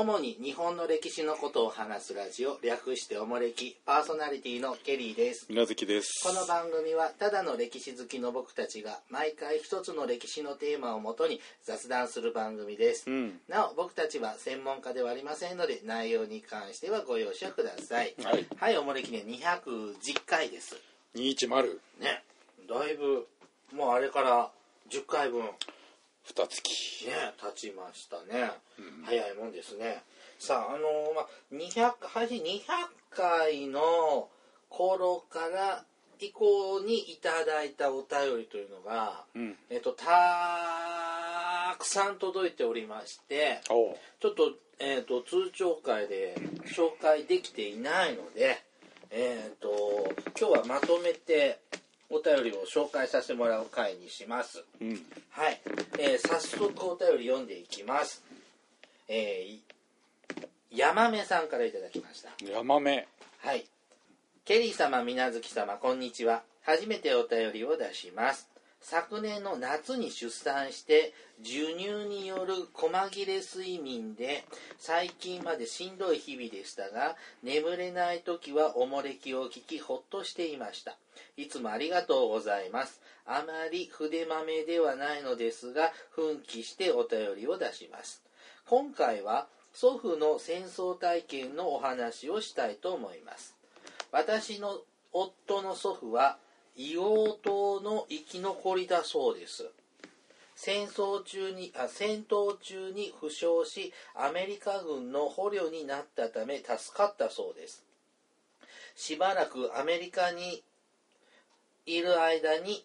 主に日本の歴史のことを話すラジオ略しておもれきパーソナリティのケリーです。水月です。この番組はただの歴史好きの僕たちが毎回一つの歴史のテーマをもとに雑談する番組です、うん。なお僕たちは専門家ではありませんので内容に関してはご容赦ください。はい。はいおもれきね210回です。210ね。だいぶもうあれから10回分二月。ね経ちましたね、早いもんですね。さああのまあ200配信200回の頃から以降にいただいたお便りというのが、うん。えっとたくさん届いておりましてちょっと,、えっと通帳会で紹介できていないので、えっと今日はまとめてお便りを紹介させてもらう回にします。うんはい、えー早速お便り読んでいきます。えー、山目さんからいただきました。ヤマメはい。ケリー様、みなずき様、こんにちは。初めてお便りを出します。昨年の夏に出産して、授乳による細切れ睡眠で、最近までしんどい日々でしたが、眠れない時はおもれきを聞き、ほっとしていました。いつもありがとうございます。あまり筆まめではないのですが、奮起してお便りを出します。今回は祖父の戦争体験のお話をしたいと思います私の夫の祖父は硫黄島の生き残りだそうです。戦争中にあ戦闘中に負傷しアメリカ軍の捕虜になったため助かったそうです。しばらくアメリカにいる間に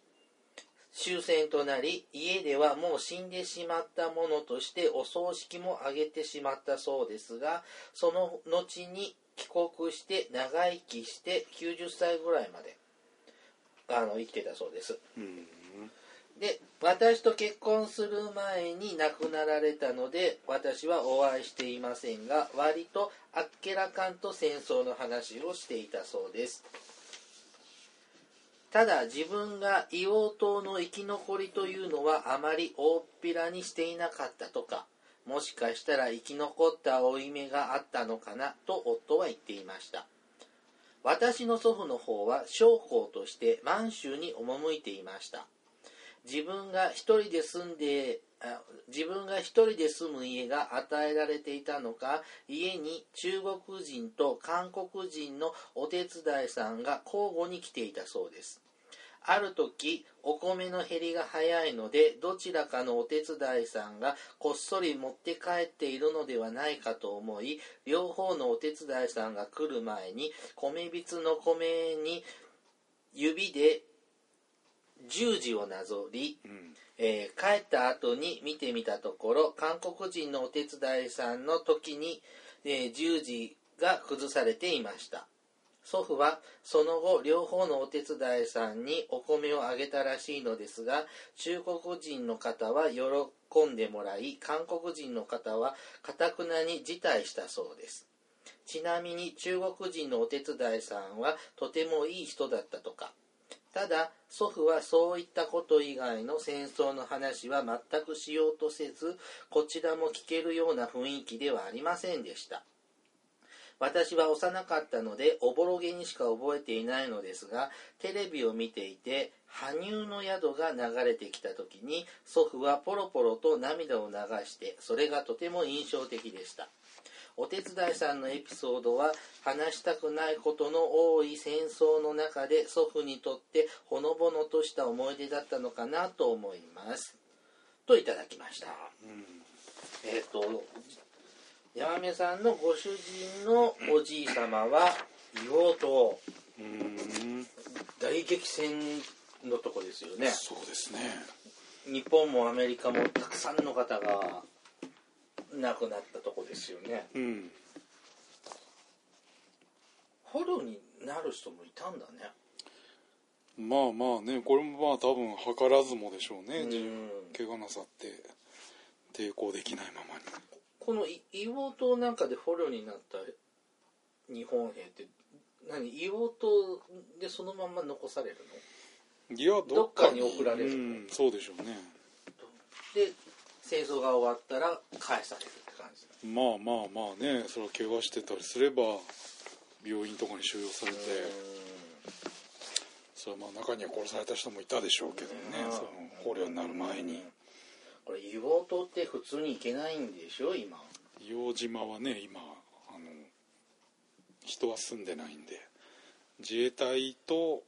終戦となり家ではもう死んでしまったものとしてお葬式も挙げてしまったそうですがその後に帰国して長生きして90歳ぐらいまで。あの生きてたそうです。うん。で私と結婚する前に亡くなられたので私はお会いしていませんが割とあっけらかんと戦争の話をしていたそうです。ただ自分が硫黄島の生き残りというのはあまり大っぴらにしていなかったとかもしかしたら生き残った負い目があったのかなと夫は言っていました私の祖父の方は将校として満州に赴いていました。自分が一人で住んで自分が一人で住む家が与えられていたのか家に中国人と韓国人のお手伝いさんが交互に来ていたそうです。ある時お米の減りが早いのでどちらかのお手伝いさんがこっそり持って帰っているのではないかと思い両方のお手伝いさんが来る前に米びつの米に指で十字をなぞり、うん。えー帰った後に見てみたところ韓国人のお手伝いさんの時に、えー十字が崩されていました祖父はその後両方のお手伝いさんにお米をあげたらしいのですが中国人の方は喜んでもらい韓国人の方はかたくなに辞退したそうです。ちなみに中国人のお手伝いさんはとてもいい人だったとか。ただ祖父はそういったこと以外の戦争の話は全くしようとせずこちらも聞けるような雰囲気ではありませんでした。私は幼かったのでおぼろげにしか覚えていないのですがテレビを見ていて羽生の宿が流れてきた時に祖父はポロポロと涙を流してそれがとても印象的でした。お手伝いさんのエピソードは話したくないことの多い戦争の中で祖父にとってほのぼのとした思い出だったのかなと思います。といただきました。えっ、と山目さんのご主人のおじい様は硫黄島うん。大激戦のとこですよね。そうですね。日本もアメリカもたくさんの方が亡くなったとこですよね。うん。捕虜になる人もいたんだね。まあまあねこれもまあ多分図らずもでしょうね、うん。怪我なさって抵抗できないままにこのい硫黄島なんかで捕虜になった日本兵って何硫黄島でそのまま残されるの？いやどっかに送られるうんそうでしょうね。で戦争が終わったら返されるって感ですかまあまあまあねそれは怪我してたりすれば病院とかに収容されてそれはまあ中には殺された人もいたでしょうけどねうん。その捕虜になる前にこれ硫黄島って普通に行けないんでしょ？今。硫黄島はね今あの人は住んでないんで。自衛隊と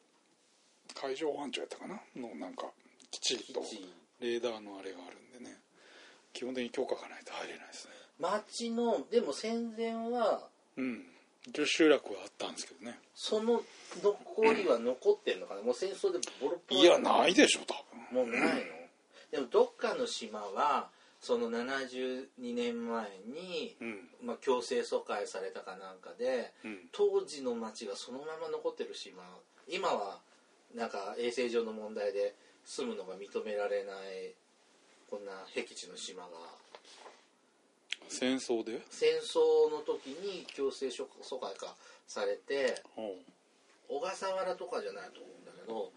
海上保安庁やったかな？のなんかきっちりとレーダーのあれがあるんでね。基本的に許可がないと入れないですね。町のでも戦前はうん。一応集落はあったんですけどね。その残りは残ってんのかな？もう戦争でボロボロいやないでしょ多分。もうないの？でもどっかの島はその72年前に、うん。まあ、強制疎開されたかなんかでうん。当時の町がそのまま残ってる島今はなんか衛生上の問題で住むのが認められないこんな僻地の島が。戦争で？戦争の時に強制疎開かされてうん。小笠原とかじゃないと思うんだけど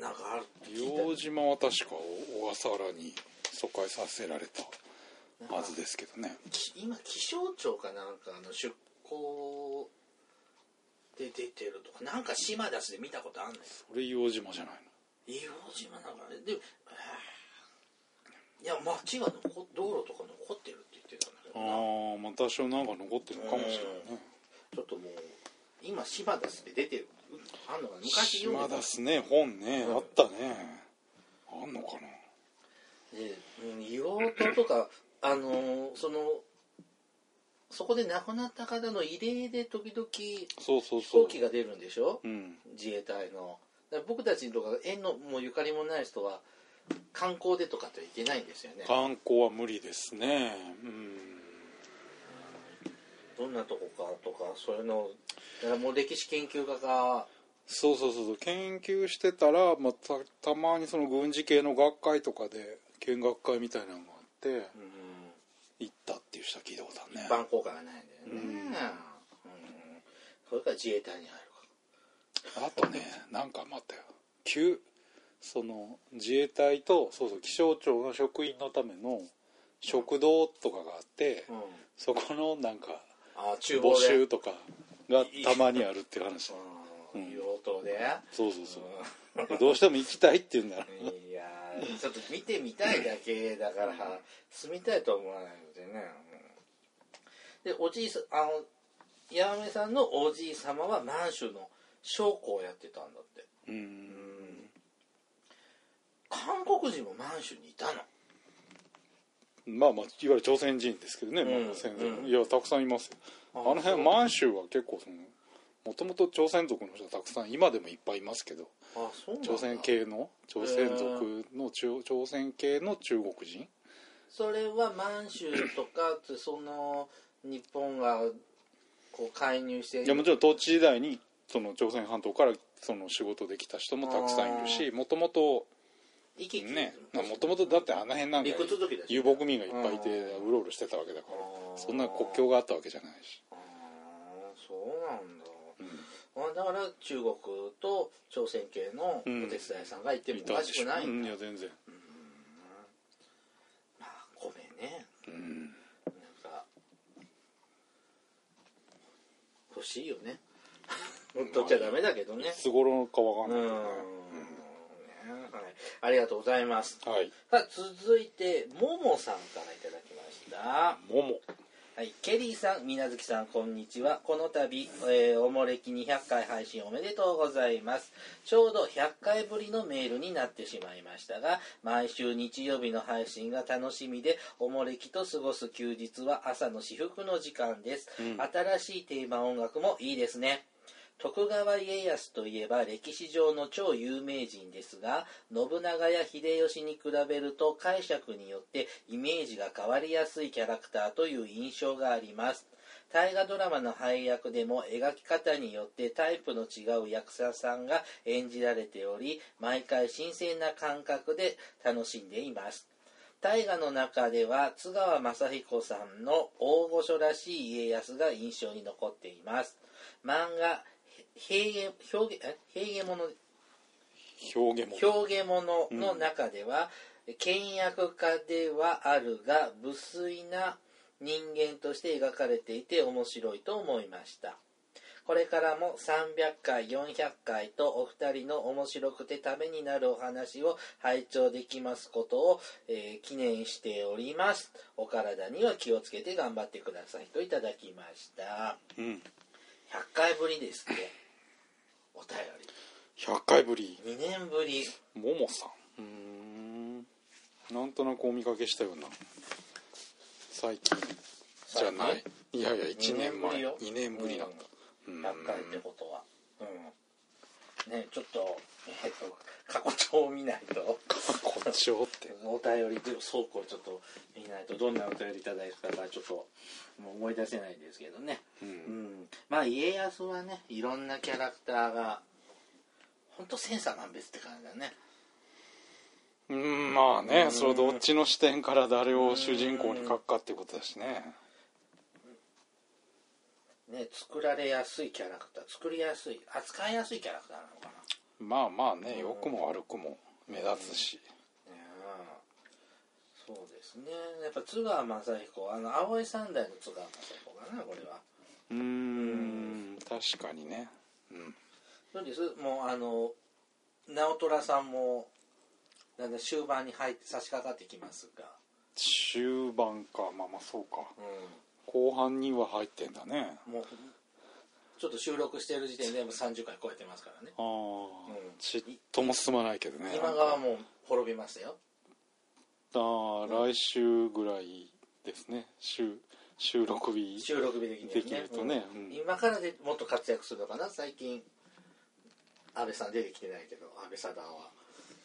なんかあるって聞いた。硫黄島は確か小笠原に疎開させられたはずですけどね。き今気象庁かなんかの出港で出てるとかなんか島出しで見たことあんのよ。それ硫黄島じゃない硫黄島なんかねで、えーいや町が残っ道路とか残ってるって言ってたんだけどな。のああまあ多少なんか残ってるのかもしれないね。ちょっともう今島出しで出てる。あんのかな？昔読んでた。島出すね本ね、うん。あったね。あんのかな？で、うん、硫黄島とかあのーそのそこで亡くなった方の慰霊で時々そうそう飛そう。行機が出るんでしょ？うん。自衛隊の。だから僕たちとか縁のもうゆかりもない人は観光でとかっていけないんですよね。観光は無理ですね。うんどんなとこかとかそういうのだからもう歴史研究家が。そうそうそうそう。研究してたら、まあ、たたまにその軍事系の学会とかで見学会みたいなのがあってうん。行ったっていう人は聞いたことあるね。一般公開がないんだよね、うん。うん。それから自衛隊に入るか。あとねなんか待ったよ。旧その自衛隊とそうそう気象庁の職員のための食堂とかがあって、うん。そこのなんかあ厨房募で集とかがたまにあるっていう話。うん。うん。硫黄島で。そうそうそう。どうしても行きたいって言うんだらいやーちょっと見てみたいだけだから住みたいとは思わないのでね。うん。でおじいさんあの八女さんのおじい様は満州の将校をやってたんだって。うん。韓国人も満州にいたのまあまあいわゆる朝鮮人ですけどね、うん。まあ先うん。祖いやたくさんいますよ。ああの辺満州は結構そのもともと朝鮮族の人はたくさん今でもいっぱいいますけど朝鮮系の朝鮮族の中朝鮮系の中国人？それは満州とかってその日本がこう介入していやもちろん統治時代にその朝鮮半島からその仕事できた人もたくさんいるしもともと行き来ね。もともとだってあの辺なんか遊牧民がいっぱいいてうん。うろうろしてたわけだから。そんな国境があったわけじゃないし、そうなんだ。うん。あだから中国と朝鮮系のお手伝いさんがいてもいおかしくないんだ、うんいや全然。まあ米ね。うん。なんか欲しいよね。取っちゃダメだけどね。いつ頃かわかうんないけどね。はい、ありがとうございますはいさあ続いてももさんからいただきましたももはい、ケリーさん、みなずきさん、こんにちは。この度、えーおもれき200回配信おめでとうございます。ちょうど100回ぶりのメールになってしまいましたが、毎週日曜日の配信が楽しみで、おもれきと過ごす休日は朝の至福の時間です。うん新しいテーマ音楽もいいですね。徳川家康といえば歴史上の超有名人ですが信長や秀吉に比べると解釈によってイメージが変わりやすいキャラクターという印象があります。大河ドラマの配役でも描き方によってタイプの違う役者さんが演じられており毎回新鮮な感覚で楽しんでいます。大河の中では津川雅彦さんの大御所らしい家康が印象に残っています。漫画平家表現え？平家物。表現も表現物の中では、えー倹約家ではあるが無粋な人間として描かれていて面白いと思いました。これからも300回400回とお二人の面白くてためになるお話を拝聴できますことを、えー記念しております。お体には気をつけて頑張ってくださいといただきました。うん。100回ぶりですってお便100回ぶり。り2年ぶり。ももさん。うーん。なんとなくお見かけしたような。最近。じゃない。いやいや1年前。よ。2年ぶりなんだ、うん。100回ってことは。うんねちょっとえっと過去帳を見ないと。こっちをって。お便りで倉庫をちょっと見ないとどんなお便りいただいたかちょっともう思い出せないんですけどね。ううん。んまあ家康はねいろんなキャラクターがほんと千差万別って感じだね。うんまあねうんそれどっちの視点から誰を主人公に書くかっていうことだしねね作られやすいキャラクター作りやすい扱いやすいキャラクターなのかな。まあまあね良くも悪くも目立つし。ねえそうですね。やっぱ津川雅彦あの青い三代の津川雅彦かなこれは。うーん確かにね。うん。そうです。もうあの直虎さんもだんだん終盤に入って差し掛かってきますが、終盤か。まあまあそうか。う後半には入ってんだね。ん、もうちょっと収録してる時点でもう30回超えてますからね。ああ、うん。ちっとも進まないけどね。今川もう滅びましたよ。ああ来週ぐらいですね。収収録日収録日的にはね。できるとね。うん。うん。今からでもっと活躍するのかな？最近安倍さん出てきてないけど安倍貞夫は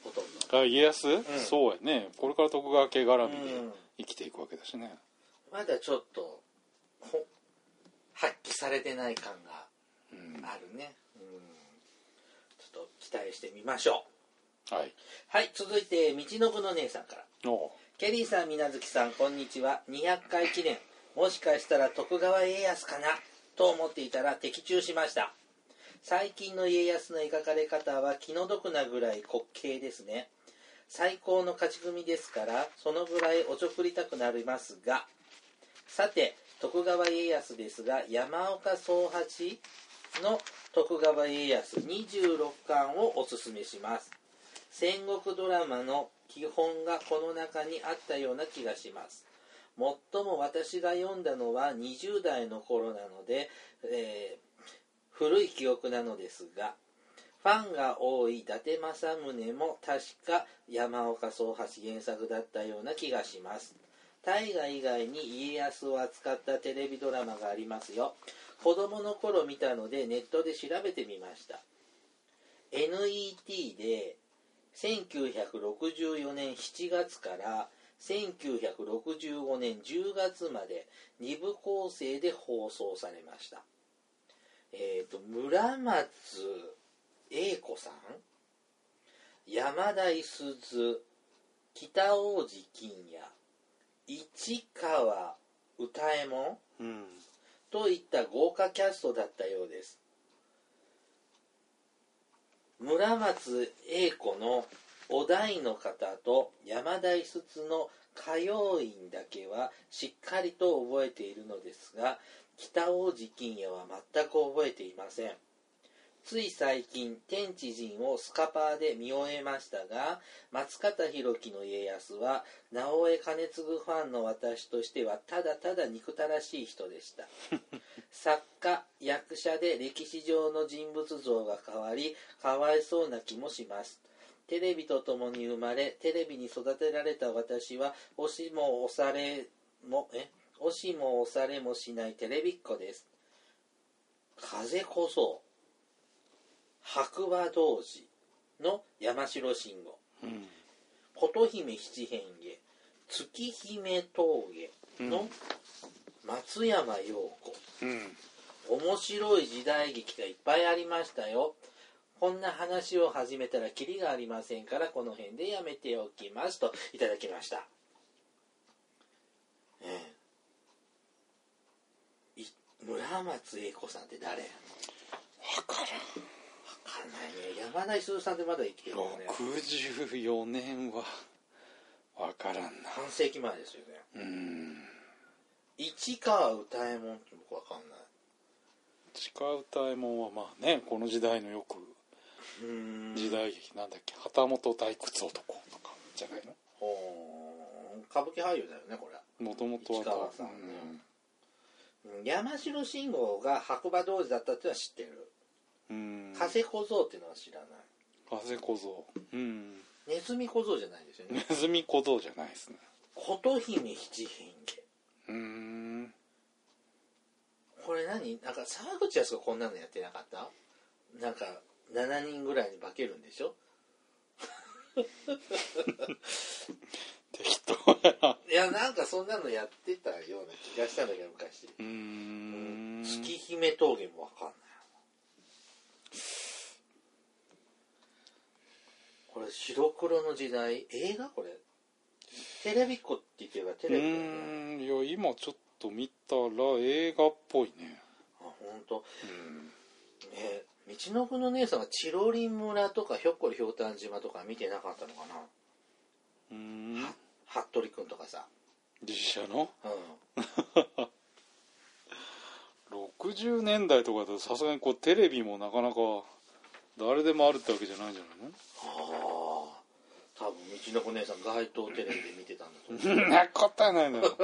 ほとんど。あ家康、そうやね。これから徳川家絡みでうん。生きていくわけだしね、まだちょっとほ発揮されてない感がうん。あるね、うん、ちょっと期待してみましょう。はい。はい続いて道のくの姉さんから。ケリーさん水無月さんこんにちは。200回記念もしかしたら徳川家康かなと思っていたら的中しました。最近の家康の描かれ方は気の毒なぐらい滑稽ですね。最高の勝ち組ですからそのぐらいおちょくりたくなりますが。さて徳川家康ですが山岡宗八の徳川家康26巻をおすすめします。戦国ドラマの基本がこの中にあったような気がします。最も私が読んだのは20代の頃なので、えー古い記憶なのですがファンが多い伊達政宗も確か山岡宗八原作だったような気がします。大河以外に家康を扱ったテレビドラマがありますよ。子供の頃見たのでネットで調べてみました。NET で1964年7月から1965年10月まで2部構成で放送されました。えっ、と村松英子さん山田五十鈴北王子金也市川歌右衛門うん。といった豪華キャストだったようです。村松英子のお題の方と山田五十鈴の歌謡院だけはしっかりと覚えているのですが北王子金也は全く覚えていませんつい最近天地人をスカパーで見終えましたが松方弘樹の家康は直江兼次ファンの私としてはただただ憎たらしい人でした。作家役者で歴史上の人物像が変わりかわいそうな気もします。テレビと共に生まれテレビに育てられた私は押しも押されもえ？押しも押されもしないテレビっ子です。風こそ白馬童子の山城慎吾うん琴姫七変化。月姫峠の松山陽子、うん面白い時代劇がいっぱいありましたよ。こんな話を始めたらキリがありませんからこの辺でやめておきますといただきました。え村松英子さんって誰わ分からん。ね山田五十鈴さんってまだ生きてるよね。ん64年はわからんな。半世紀前ですよね。うん。市川歌右衛門って僕わかんない。地下歌右衛門はまあねこの時代のよく時代劇なんだっけ？旗本退屈男とかじゃないの？歌舞伎俳優だよねこれ。もともとは。市川さんねうん。山城信号が白馬童子だったっては知ってるうん加瀬小僧っていうのは知らない。風小僧。うん。ネズミ小僧じゃないですよね。ネズミ小僧じゃないですね。琴姫七変化うーん。これ何？なんか沢口靖子こんなのやってなかった？なんか7人ぐらいに化けるんでしょ？適当やな。いやなんかそんなのやってたような気がしたんだけど昔。うーん。月姫峠もわかんないこれ白黒の時代映画？これ。テレビっ子って言ってるからテうレビだよね。ーんいや今ちょっと見たら映画っぽいね。あ本当。うん。え道のくの姉さんはチロリン村とかひょっこりひょうたん島とか見てなかったのかな？うーん。服部君とかさ。実写の？うん。60年代とかだとさすがにこうテレビもなかなか誰でもあるってわけじゃないんじゃないの？ああ多分道の子姉さん街頭テレビで見てたんだと思う。そん。なことはないのよ。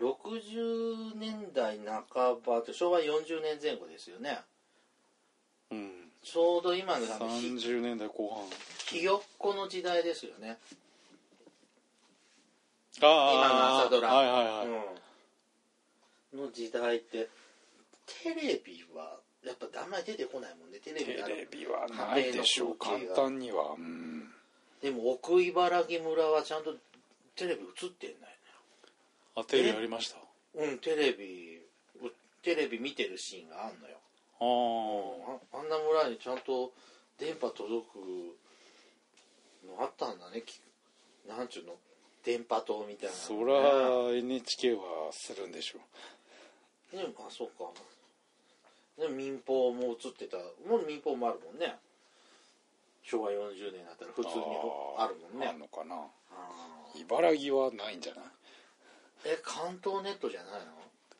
60年代半ばって昭和40年前後ですよね。うん。ちょうど今のあのひ30年代後半。ひよっこの時代ですよね。ああ今の朝ドラ。はいはいはい、うん、の時代ってテレビはやっぱあんまり出てこないもんねテレビテレビはないでしょう。簡単には。うん。でも奥茨城村はちゃんとテレビ映ってんだよあテレビありました？ねうんテレビうテレビ見てるシーンがあんのよ。ああああんな村にちゃんと電波届くのあったんだね。きなんちゅうの？電波塔みたいなそのね。ら NHK はするんでしょう。でもあそうかでも民放も映ってたもう民放もあるもんね。昭和40年だったら普通にあるもんね。あんのかな。茨城はないんじゃない？え関東ネットじゃない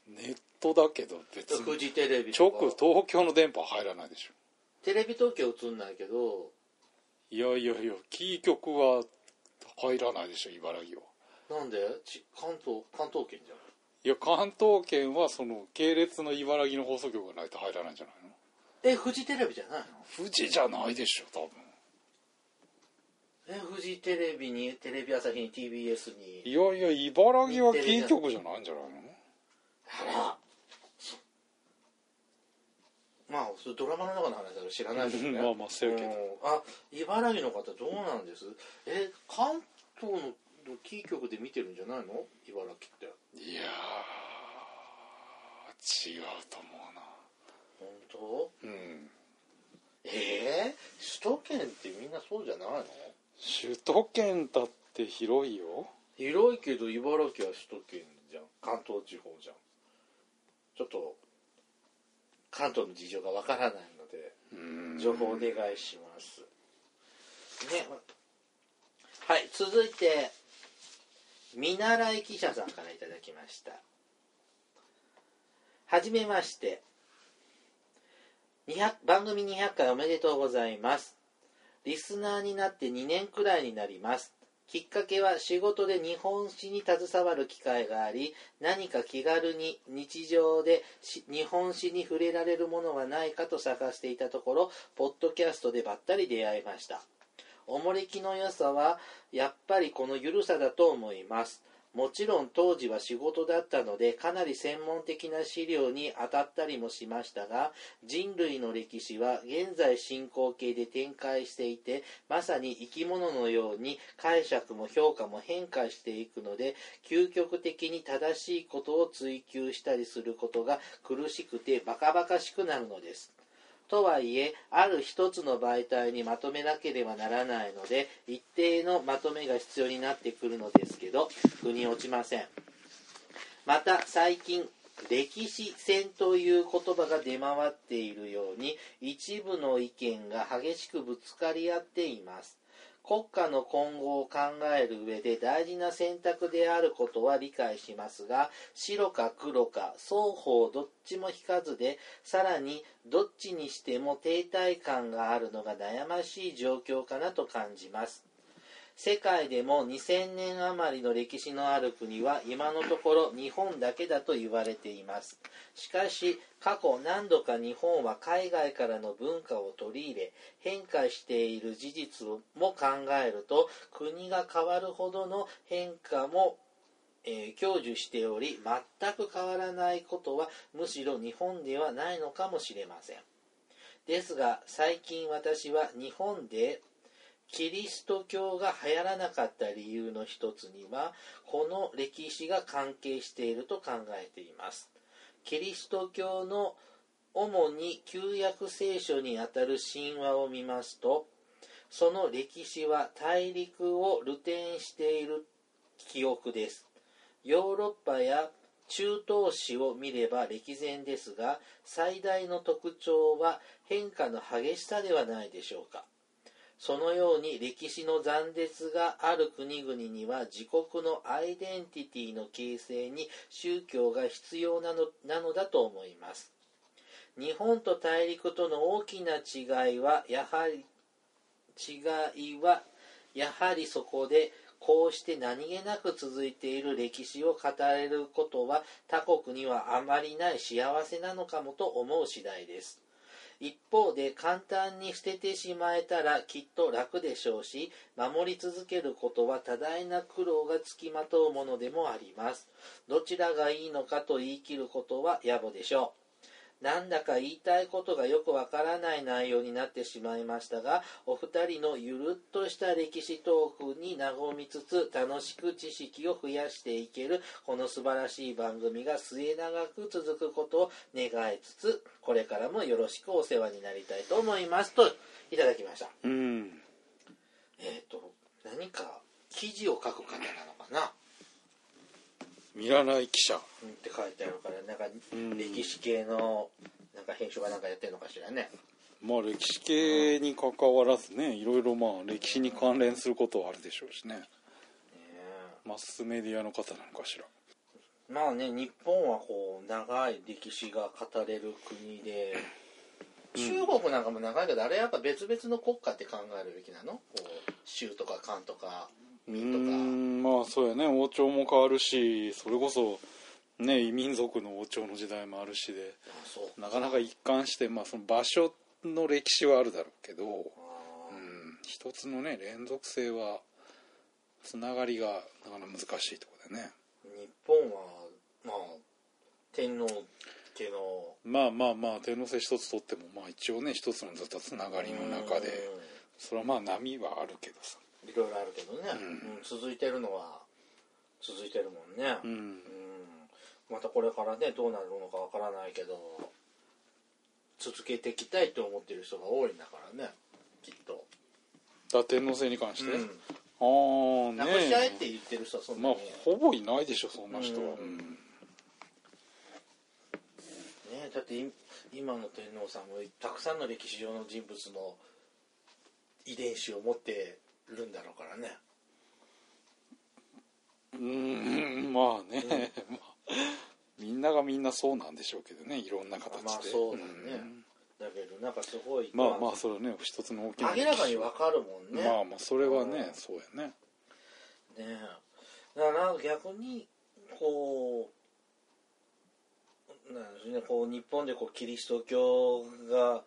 ネットだけど別に。のフジテレビと直か東京の電波入らないでしょ。テレビ東京映んないけど。いやいやいやキー局は入らないでしょ茨城は。なんで？ち関東関東圏じゃんいや関東圏はその系列の茨城の放送局がないと入らないんじゃないの？えフジテレビじゃないの？富士じゃないでしょ多分。えフジテレビにテレビ朝日に TBS に。いやいや茨城はキー局じゃないんじゃないの？あらそまあドラマの中の話だから知らないですね。まあまあそうやけど。ん。あ茨城の方どうなんです？え関東のキー局で見てるんじゃないの？茨城っていやー違うと思本当？うなうん。えー、首都圏ってみんなそうじゃないの？首都圏だって広いよ。広いけど茨城は首都圏じゃん。関東地方じゃん。ちょっと関東の事情がわからないのでうん。情報お願いします。ね。はい続いて見習い記者さんからいただきました。はじめまして。200番組200回おめでとうございます。リスナーになって2年くらいになります。きっかけは仕事で日本史に携わる機会があり何か気軽に日常で日本史に触れられるものはないかと探していたところポッドキャストでばったり出会いました。おもれきの良さはやっぱりこの緩さだと思います。もちろん当時は仕事だったのでかなり専門的な資料に当たったりもしましたが人類の歴史は現在進行形で展開していてまさに生き物のように解釈も評価も変化していくので究極的に正しいことを追求したりすることが苦しくてバカバカしくなるのです。とはいえある一つの媒体にまとめなければならないので一定のまとめが必要になってくるのですけど腑に落ちません。また最近歴史戦という言葉が出回っているように一部の意見が激しくぶつかり合っています。国家の今後を考える上で大事な選択であることは理解しますが白か黒か双方どっちも引かずでさらにどっちにしても停滞感があるのが悩ましい状況かなと感じます。世界でも2000年余りの歴史のある国は今のところ日本だけだと言われています。しかし過去何度か日本は海外からの文化を取り入れ変化している事実も考えると国が変わるほどの変化もえー享受しており全く変わらないことはむしろ日本ではないのかもしれません。ですが最近私は日本でキリスト教が流行らなかった理由の一つにはこの歴史が関係していると考えています。キリスト教の主に旧約聖書にあたる神話を見ますとその歴史は大陸を流転している記憶です。ヨーロッパや中東史を見れば歴然ですが最大の特徴は変化の激しさではないでしょうか。そのように歴史の残絶がある国々には自国のアイデンティティの形成に宗教が必要なのなのだと思います。日本と大陸との大きな違いはやはり違いはやはりそこでこうして何気なく続いている歴史を語れることは他国にはあまりない幸せなのかもと思う次第です。一方で簡単に捨ててしまえたらきっと楽でしょうし守り続けることは多大な苦労がつきまとうものでもあります。どちらがいいのかと言い切ることは野暮でしょう。なんだか言いたいことがよくわからない内容になってしまいましたがお二人のゆるっとした歴史トークに和みつつ楽しく知識を増やしていけるこの素晴らしい番組が末永く続くことを願いつつこれからもよろしくお世話になりたいと思います。といただきました。うん。えっ、と何か記事を書く方なのかな？見らない記者。うんって書いてあるからなんかうん。歴史系のなんか編集がなんかやってるのかしらね。まあ歴史系に関わらずねいろいろまあ歴史に関連することはあるでしょうしね。ねマスメディアの方なのかしら。えまあね日本はこう長い歴史が語れる国で中国なんかも長いけどあれやっぱ別々の国家って考えるべきなの？こう州とか官とかまあそうやね。王朝も変わるしそれこそね異民族の王朝の時代もあるしでなかなか一貫して、まあ、その場所の歴史はあるだろうけど、うん、あ一つのね連続性はつながりがなかなか難しいところでね。ー日本はまあ天皇っていうのをまあまあまあ天皇制一つとってもまあ一応ね一つのずっとつながりの中でそれはまあ波はあるけどさ。うんいろいろあるけどね、うん。うん続いてるのは続いてるもんね、うん。うん。またこれからねどうなるのかわからないけど続けていきたいと思ってる人が多いんだからね。きっと、だ天皇制に関して、うん、ああねなくしちゃえって言ってる人はそんなまあに、ほぼいないでしょそんな人は、うん。うん。ね、だってい今の天皇さんもたくさんの歴史上の人物の遺伝子を持ってるんだろうからね。うーんまあね、まあみんながみんなそうなんでしょうけどねいろんな形で、まあそうだね。だけどなんかすごいうんまあまあそれはね一つの大きな明らかにわかるもんね。まあまあそれはね、うん。そうやね。ねえ。だから逆にこうなんですねこう日本でこうキリスト教が、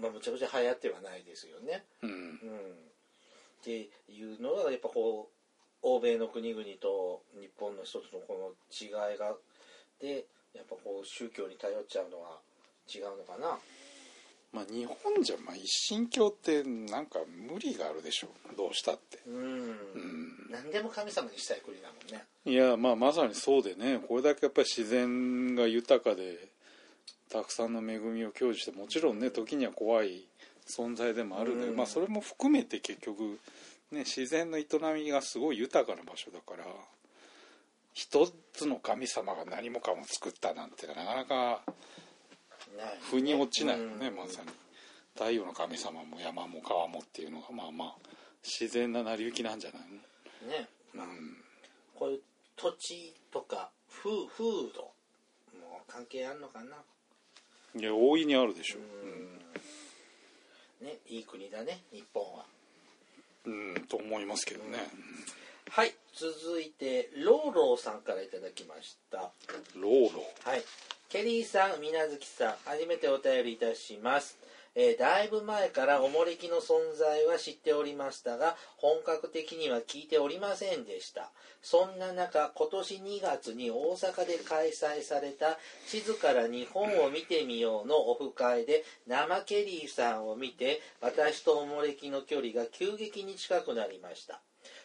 まあ、むちゃくちゃ流行ってはないですよね。うん。うん、っていうのがやっぱこう欧米の国々と日本の一つのこの違いがでやっぱこう宗教に頼っちゃうのは違うのかな？まあ日本じゃまあ一神教ってなんか無理があるでしょどうしたってうん、うん何でも神様にしたい国だもんね。いやまあまさにそうでねこれだけやっぱり自然が豊かでたくさんの恵みを享受してもちろんね時には怖い存在でもあるんだけど、うん。まあそれも含めて結局ね自然の営みがすごい豊かな場所だから一つの神様が何もかも作ったなんてなかなか腑に落ちないよね、うん。まさに。太陽の神様も山も川もっていうのがまあまあ自然な成り行きなんじゃないね。のうん。こういう土地とか風風土も関係あるのかな？いや大いにあるでしょ。うんねいい国だね日本はうん、うん、と思いますけどね、はい続いてローローさんからいただきましたローロはい。ケリーさん、みなずきさん、初めてお便りいたします。えーだいぶ前からおもれきの存在は知っておりましたが、本格的には聞いておりませんでした。そんな中、今年2月に大阪で開催された地図から日本を見てみようのオフ会で生ケリーさんを見て、私とおもれきの距離が急激に近くなりました。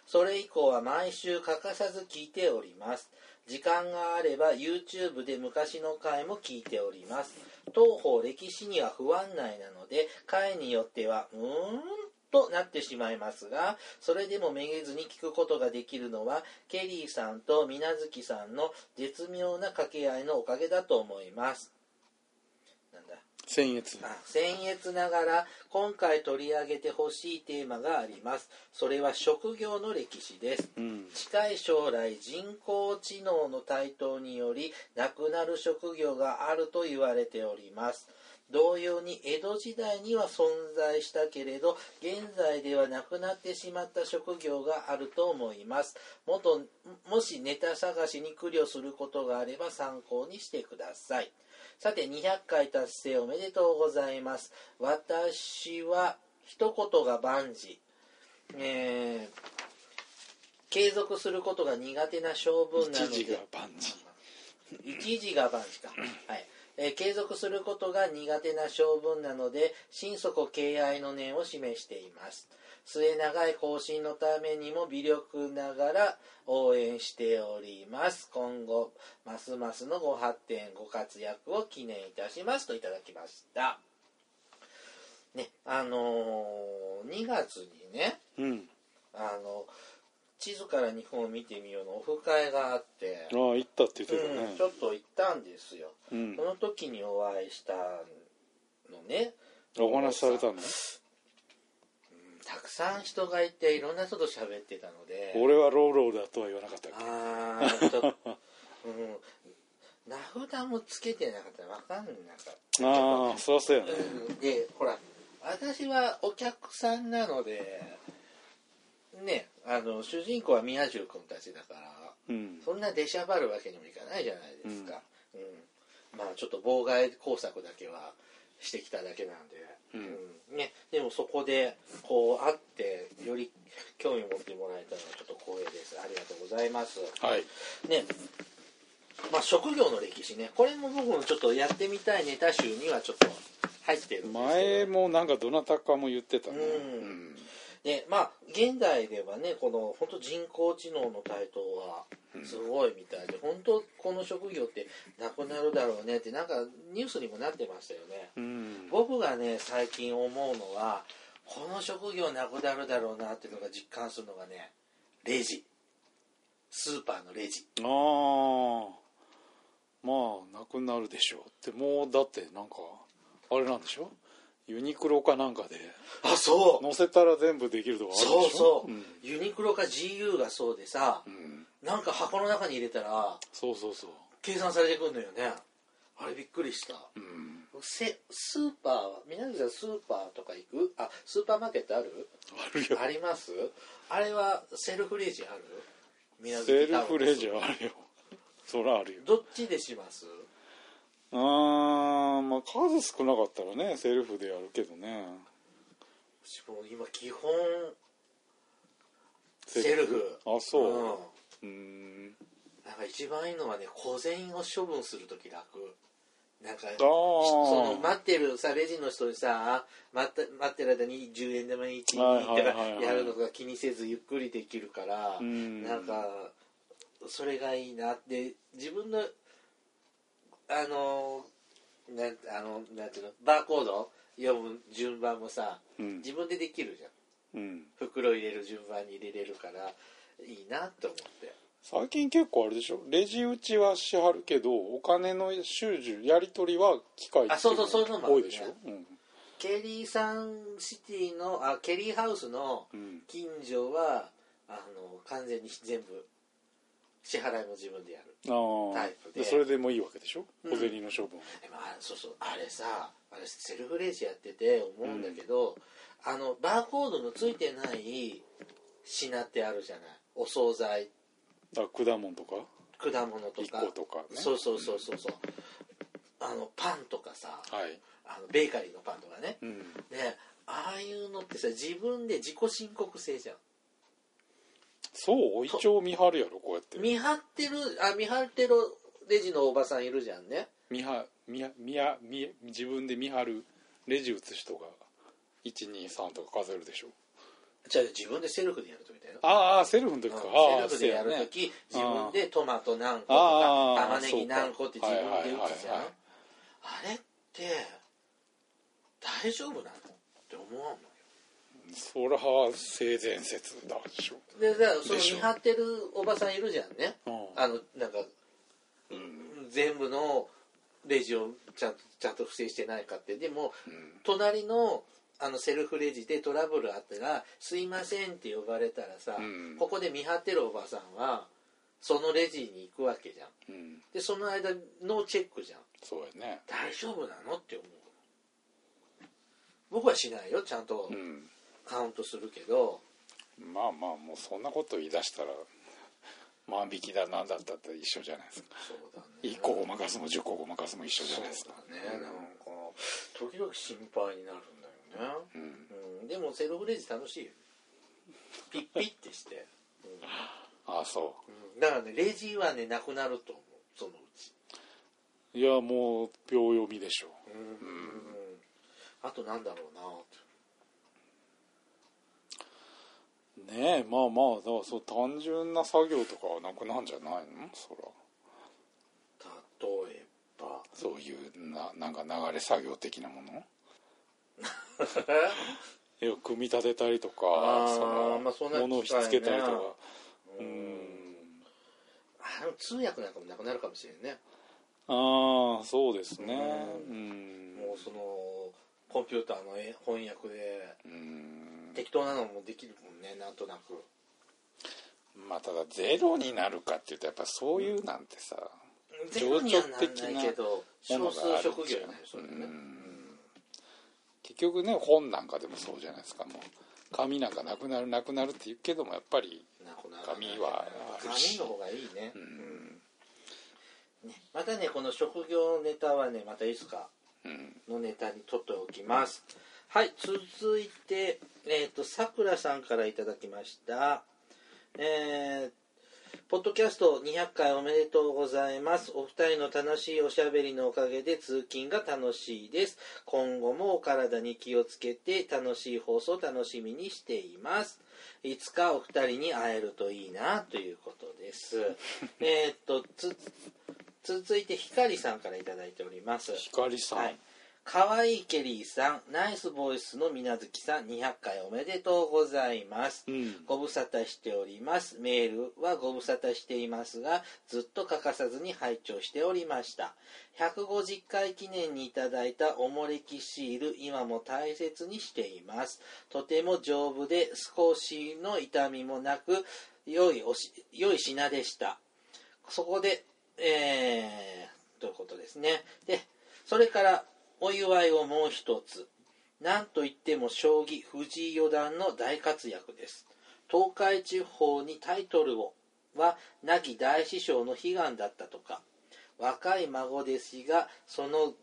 それ以降は毎週欠かさず聞いております。時間があれば YouTube で昔の回も聞いております。当方歴史には不安内なので、会によっては、うーんとなってしまいますが、それでもめげずに聞くことができるのは、ケリーさんと水無月さんの絶妙な掛け合いのおかげだと思います。僭越。あ僭越ながら今回取り上げてほしいテーマがあります。それは職業の歴史です。うん。近い将来人工知能の台頭によりなくなる職業があると言われております。同様に江戸時代には存在したけれど現在ではなくなってしまった職業があると思います。もともしネタ探しに苦慮することがあれば参考にしてくださいさて200回達成おめでとうございます。私は一言が万事。えー継続することが苦手な性分なので。一時が万事。一時が万事か、はい。えー継続することが苦手な性分なので心底敬愛の念を示しています末長い更新のためにも微力ながら応援しております。今後ますますのご発展ご活躍を記念いたしますといただきました。ねあのー2月にねうん。あの地図から日本を見てみようのオフ会があって、ああ行ったって言ってたうん、ねちょっと行ったんですよ。うん。その時にお会いしたのね。お話しされたの？たくさん人がいていろんな人と喋ってたので。俺はローローだとは言わなかったっけ？名札もつけてなかったら分かんなかった。ああそりゃそうやね。うん。でほら私はお客さんなのでねあの主人公は宮中君たちだからうん。そんな出しゃばるわけにもいかないじゃないですか、うん。まあちょっと妨害工作だけはしてきただけなんで、うん。うんね、でもそこでこう会ってより興味を持ってもらえたのはちょっと光栄です。ありがとうございます。はい。ね。まあ職業の歴史ね。これも僕もちょっとやってみたいネタ集にはちょっと入ってる前もなんかどなたかも言ってたね。うんでまあ現代ではねこの本当人工知能の台頭はすごいみたいで、本当この職業ってなくなるだろうねってなんかニュースにもなってましたよね。うん、うん、僕がね最近思うのはこの職業なくなるだろうなっていうのが実感するのがねレジ。スーパーのレジ。ああまあなくなるでしょう。ってもうだってなんかあれなんでしょユニクロかなんかであそう。載せたら全部できるとかあるでしょ？そうそう、ん。ユニクロか GU がそうでさうん。なんか箱の中に入れたらそうそうそう。計算されてくんのよね。あれびっくりした。うん。せスーパーは皆さんスーパーとか行く？あスーパーマーケットある？あるよ。あります？あれはセルフレジある？皆セルフレジあるよ。そらあるよ。どっちでします？あーまあ数少なかったらねセルフでやるけどね。私も今基本セルフ。あそう。うん。なんか一番いいのはね小銭を処分する時楽。なんかその待ってるさレジの人にさ待って待ってる間に10円玉1円はいとかやるのが気にせずゆっくりできるからうんなんかそれがい。いなって自分のあのなんあのなんていうのバーコード読む順番もさうん。自分でできるじゃん。うん。袋入れる順番に入れれるからいいなと思って。最近結構あれでしょ？レジ打ちはしはるけどお金の収受やり取りは機械であそうそうそういうのもあるね。多いでしょ、うん、ケリーサンシティのあケリーハウスのうん。近所はあの完全に全部支払いも自分でやるタイプで。でそれでもいいわけでしょ？うん。小銭の処分、でもあそうそう。あれさあれセルフレジやってて思うんだけど、あのバーコードのついてない品ってあるじゃない？お惣菜。あ果物とか？果物と1か個とかね。そうそうそうそうそう。あのパンとかさ。はい。あのベーカリーのパンとかね。うん。でああいうのってさ自分で自己申告制じゃんそう？一応見張るやろこうやって。見張ってるあ見張ってるレジのおばさんいるじゃんね。見は見は見や見自分で見張るレジ打つ人が123とか数えるでしょ。じゃあ自分でセルフでやるとみたいなああセルフの時か、うんセルフでやるそうとき、自分でトマト何個とか玉ねぎ何個って自分で打つじゃん、はいはいあれって大丈夫なの？って思わんの？よそれは性善説だでしょ。でだからその見張ってるおばさんいるじゃんね。うん。あのなんかうん全部のレジをちゃんとちゃんと不正してないかって。でもうん。隣のあのセルフレジでトラブルあったら「すいません」って呼ばれたらさ、うん。ここで見張ってるおばさんはそのレジに行くわけじゃん。うん。でその間ノーチェックじゃん。そうやね。大丈夫なのって思う。僕はしないよちゃんと。うんカウントするけど、まあまあもうそんなこと言い出したら万引きだなんだったって一緒じゃないですか。そうだね。1個ごまかすも10個ごまかすも一緒じゃないですか。そうだね、なんか時々心配になるんだよね、うん。うん、でもセルフレジ楽しいよ。ピッピッてして、ああそう。ん、だからねレジはねなくなると思う。そのうち。ういやもう秒読みでしょ。うん、あとなんだろうなねえまあまあだからそう単純な作業とかはなくなんじゃないの？そら。例えば。そういうななんか流れ作業的なもの？いや組み立てたりとかその、まあそんな物をひっつけたりとか。ううん。ん。あでも通訳なんかもなくなるかもしれんね。ああそうですね。ううん。もうそのコンピューターのえ翻訳で。うん適当なのもできるもんねなんとなく。まあただゼロになるかっていうとやっぱそういうなんてさ、ゼロにはならないけども少数職業じゃないそれね。うん。結局ね本なんかでもそうじゃないですか。もう紙なんかなくなるなくなるって言うけどもやっぱり紙はあるし。紙の方がいいね,、うん。うん。ね。またねこの職業ネタはねまたいつかうん。のネタに取っておきますはい続いてえっ、とさくらさんからいただきましたえーポッドキャスト200回おめでとうございます。お二人の楽しいおしゃべりのおかげで通勤が楽しいです。今後もお体に気をつけて楽しい放送を楽しみにしています。いつかお二人に会えるといいなということです。えーっと、つ、続いてひかりさんからいただいております。光さん、はい。かわいいケリーさん、ナイスボイスのみなずきさん、200回おめでとうございます。うんご無沙汰しております。メールはご無沙汰していますが、ずっと欠かさずに拝聴しておりました。150回記念にいただいたおもれきシール、今も大切にしています。とても丈夫で少しの痛みもなく、良いおし、良い品でした。そこで、えー、ということですね。で、それから、お祝いをもう一つ。なんといっても将棋藤井四段の大活躍です。東海地方にタイトルをは亡き大師匠の悲願だったとか若い孫弟子がその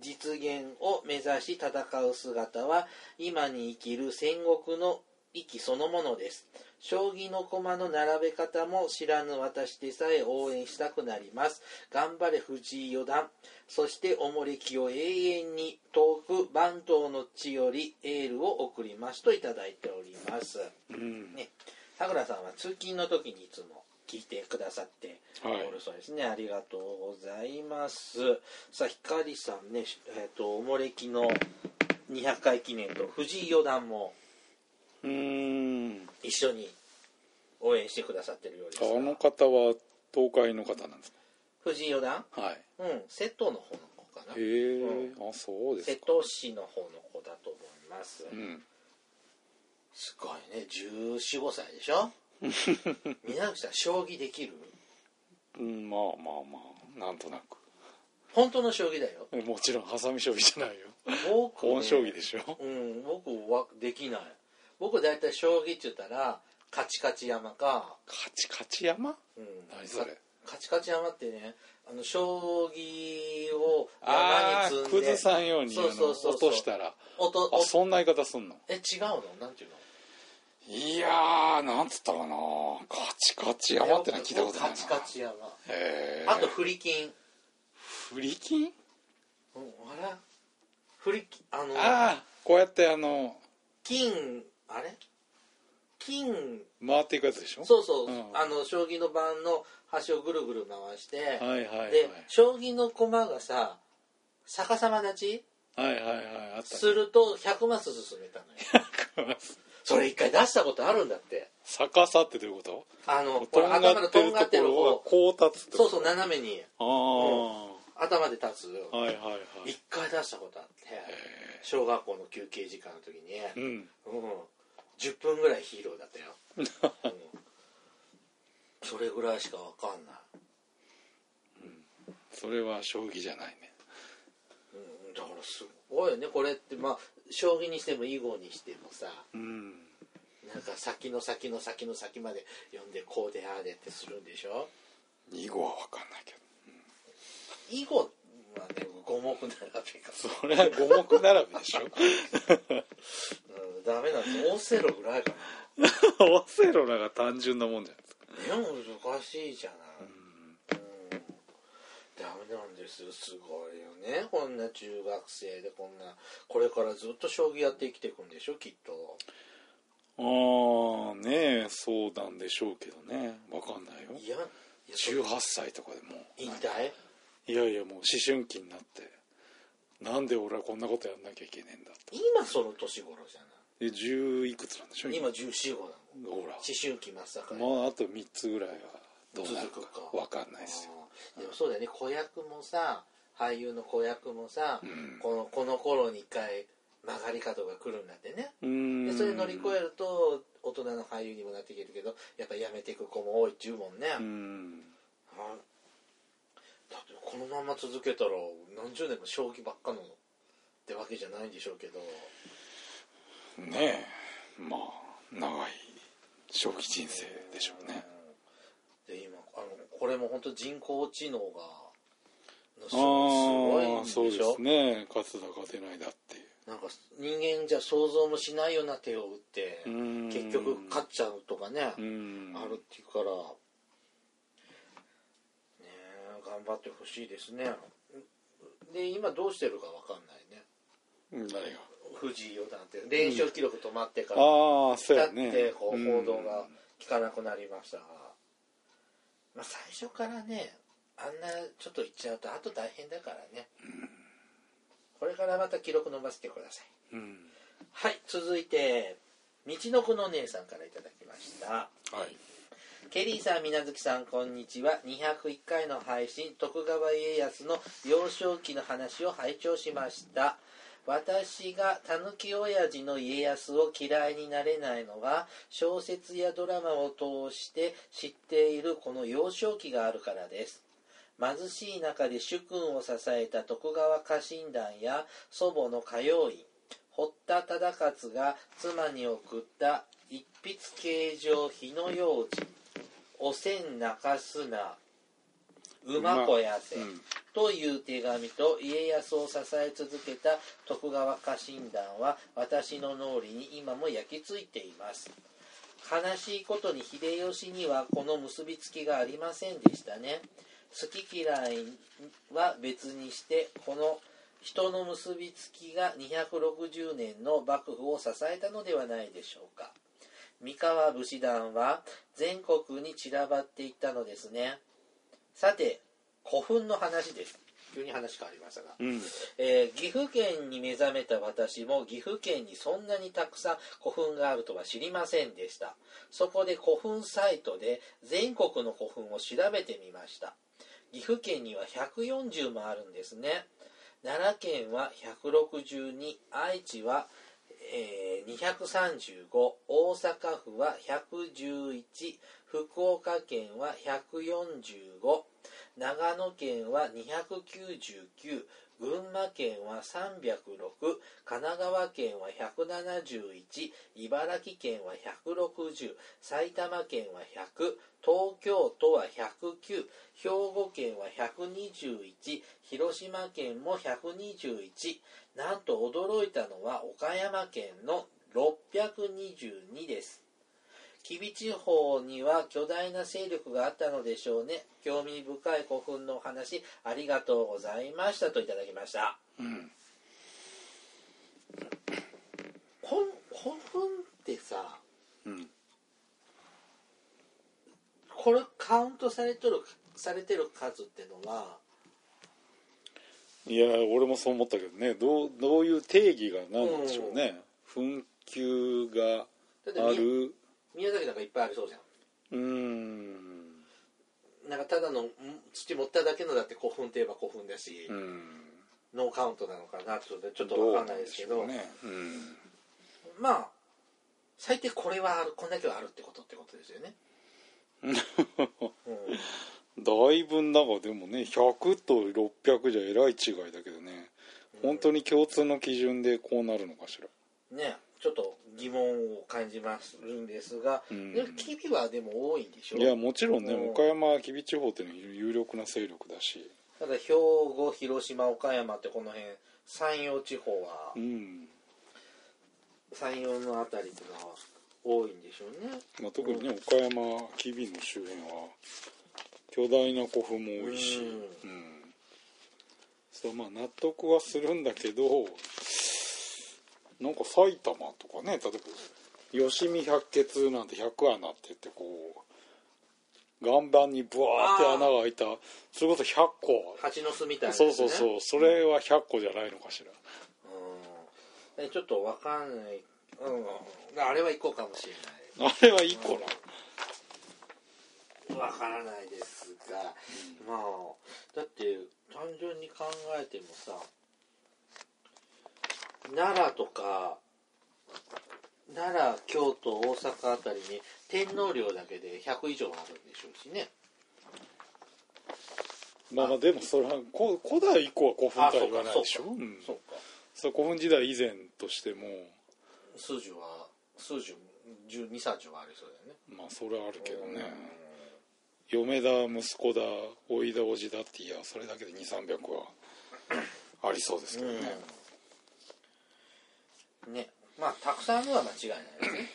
実現を目指し戦う姿は今に生きる戦国の息そのものです将棋の駒の並べ方も知らぬ私でさえ応援したくなります。頑張れ藤井四段。そしておもれきを永遠に遠く番頭の地よりエールを送りますといただいております。うん。ね。さくらさんは通勤の時にいつも聞いてくださってはい。おるそうですね、ありがとうございます。さあひかりさんねえっ、とおもれきの200回記念と藤井四段もうーん。一緒に応援してくださってるようですが。あの方は東海の方なんです藤井四段？かはい。うん。瀬戸の方の子かな。へえ、あそうです瀬か戸市の方の子だと思います、うん。すごいね。1415歳でしょ？皆さん将棋できる？うんまあまあまあ。なんとなく。本当の将棋だよ。えもちろんハサミ将棋じゃないよ。僕、ね、本将棋でしょ？うん。僕はできない僕大体将棋って言ったらカチカチ山か、カチカチ山？うん、何それ？カチカチ山ってねあの将棋を山に積んで崩さんようにそうそうそう落としたら。あそんな言い方すんの？え違うの？なんていうの？いやーなんつったかな。カチカチ山ってのは聞いたことないな。カチカチ山。へえあと振り金振り金うんあれ？振り金あのああこうやってあの金あれ？金。回っていくやつでしょ？そうそう、うん。あの将棋の盤の端をぐるぐる回して、はいはいはい。で将棋の駒がさ逆さま立ち？はいはいはいすると100マス進めたのよ。それ一回出したことあるんだって。逆さってどういうこと？あのとんが頭のとんがってる方こう立つそうそう斜めに。ああ、頭で立つ。はいはいはい。一回出したことあってへ小学校の休憩時間の時に、えうん。うん、10分ぐらいヒーローだったよ、うん、それぐらいしかわかんない。それは将棋じゃないね。うん。だからすごいよね。これってまあ将棋にしても囲碁にしてもさうん。なんか先の先の先の先まで読んでこうでああでってするんでしょ？囲碁は分かんないけど。囲碁はね五目並べか。それは五目並べでしょ。う んダメなんですオセロぐらいか オセロらが単純なもんじゃないですか。なでも難しいじゃない。うん。ダメなんですよすごいよね。こんな中学生でこんなこれからずっと将棋やって生きていくんでしょきっと。ああねえそうなんでしょうけどね。分かんないよ。いやいや18歳とかでも引退？いやいやもう思春期になって。なんで俺はこんなことやんなきゃいけねえんだって今その年頃じゃない？で10いくつなんでしょ今14号なの。ほら。思春期真っ盛り。まああと3つぐらいはどうなるか続くか。分かんないですよ。でもそうだよね。子役もさ俳優の子役もさ、ん。このこの頃に一回曲がり角が来るんだってね。でそれ乗り越えると大人の俳優にもなっていけるけどやっぱやめていく子も多いっちゅうもんね、うーん。あだってこのまま続けたら何十年も将棋ばっかのってわけじゃないんでしょうけどねえまあ長い将棋人生でしょうね。で今あのこれも本当人工知能がのすあごいんあそうででしょすね。勝つだ勝てないだっていう。なんか人間じゃ想像もしないような手を打って結局勝っちゃうとかねあるっていうからねえ頑張ってほしいですね。で今どうしてるかわかんないね。誰が？藤井四段って連勝記録止まってから。ああそうだやね。ってこううん報道が聞かなくなりました。が、まあ、最初からねあんなちょっと言っちゃうとあと大変だからね、これからまた記録伸ばしてください。うん。はい続いて道のくの姉さんからいただきました。はい。ケリーさん、みなずきさん、こんにちは。201回の配信、徳川家康の幼少期の話を拝聴しました。私が狸親父の家康を嫌いになれないのは、小説やドラマを通して知っているこの幼少期があるからです。貧しい中で主君を支えた徳川家臣団や祖母の歌謡員、堀田忠勝が妻に送った一筆形状火の用心おせん泣かすな馬子やせ、うん。という手紙と家康を支え続けた徳川家臣団は私の脳裏に今も焼き付いています。悲しいことに秀吉にはこの結びつきがありませんでしたね。好き嫌いは別にしてこの人の結びつきが260年の幕府を支えたのではないでしょうか。三河武士団は全国に散らばっていったのですねさて古墳の話です。急に話変わりましたが、うん。えー岐阜県に目覚めた私も岐阜県にそんなにたくさん古墳があるとは知りませんでした。そこで古墳サイトで全国の古墳を調べてみました。岐阜県には140もあるんですね。奈良県は162愛知は、えー235大阪府は111福岡県は145長野県は299群馬県は306神奈川県は171茨城県は160埼玉県は100東京都は109兵庫県は121広島県も121なんと驚いたのは岡山県の622です。吉備地方には巨大な勢力があったのでしょうね。興味深い古墳のお話ありがとうございましたといただきました。うん。古古墳ってさうん。これカウントされとるされてる数ってのはいや俺もそう思ったけどね。どうどういう定義が何なんでしょうね、紛糾がある宮崎なんかいっぱいありそうじゃうーん。んなんかただのん土持っただけのだって古墳といえば古墳だし、うん。ノーカウントなのかなちょっとちょっとわかんないですけど。うなんでしょうねまあ最低これはあるこんだけはあるってことってことですよね、うん、うん、だいぶなんかでもね100と600じゃえらい違いだけどね。本当に共通の基準でこうなるのかしら。ねちょっと疑問を感じまするんですが、うん。でキビはでも多いんでしょ？いやもちろんねうん。岡山吉備地方っていうのは有力な勢力だし。ただ兵庫広島岡山ってこの辺山陽地方はうん、山陽のあたりっていうのは多いんでしょうね。まあ、特にね岡山吉備の周辺は巨大な古墳も多いし、うん。うん。そうまあ納得はするんだけどなんか埼玉とかね例えば吉見百穴なんて100穴って言ってこう岩盤にブワーって穴が開いたそれこそ100個。蜂の巣みたいなね。そうそうそう。それは100個じゃないのかしら。うん。でちょっとわかんない、うん、あれは行こうかもしれない。あれは1個な。わからないですが、まあだって単純に考えてもさ奈良とか奈良京都大阪あたりに天皇陵だけで100以上あるんでしょうしね。まあまあでもそれはこ古代以降は古墳とは言わないでしょ。そうん。そうか。そう古墳時代以前としても。数十は数十12、30はありそうだよね。まあそれはあるけどね。嫁だ息子だ甥いだ叔父だっていやそれだけで2300はありそうですけどね、うんねまあたくさんあるのは間違いないですね、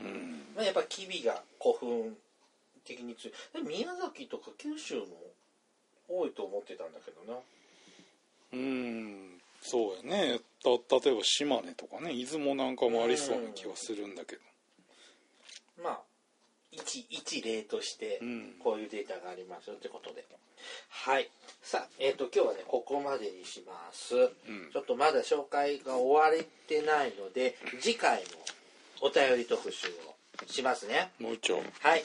うん。うん。まあ、やっぱキビが古墳的に強い宮崎とか九州も多いと思ってたんだけどな。うん。そうやね。た例えば島根とかね出雲なんかもありそうな気はするんだけど。まあ一一例としてうん。こういうデータがありますよってことではい。さあえっ、と今日はねここまでにします、ん。ちょっとまだ紹介が終われてないので次回もお便り特集をしますね。もう一丁はい。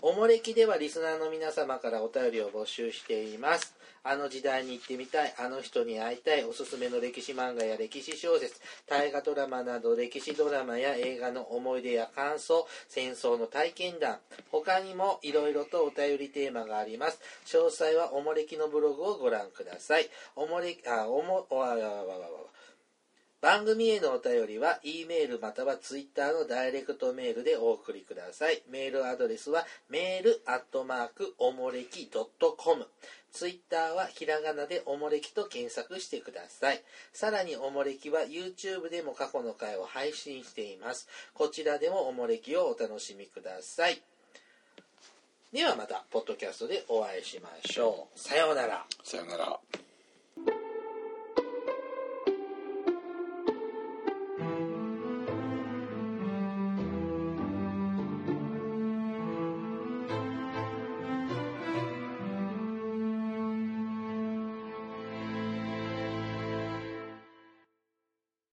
おもれきではリスナーの皆様からお便りを募集しています。あの時代に行ってみたい、あの人に会いたい、おすすめの歴史漫画や歴史小説、大河ドラマなど歴史ドラマや映画の思い出や感想、戦争の体験談、他にもいろいろとお便りテーマがあります。詳細はおもれきのブログをご覧ください。おもれ、あ、おも、おわわわわわわ。番組へのお便りは E メールまたは Twitter のダイレクトメールでお送りください。メールアドレスはメールアットマークおもれき .com。Twitter はひらがなでおもれきと検索してください。さらにおもれきは YouTube でも過去の回を配信しています。こちらでもおもれきをお楽しみください。ではまた、ポッドキャストでお会いしましょう。さようなら。さようなら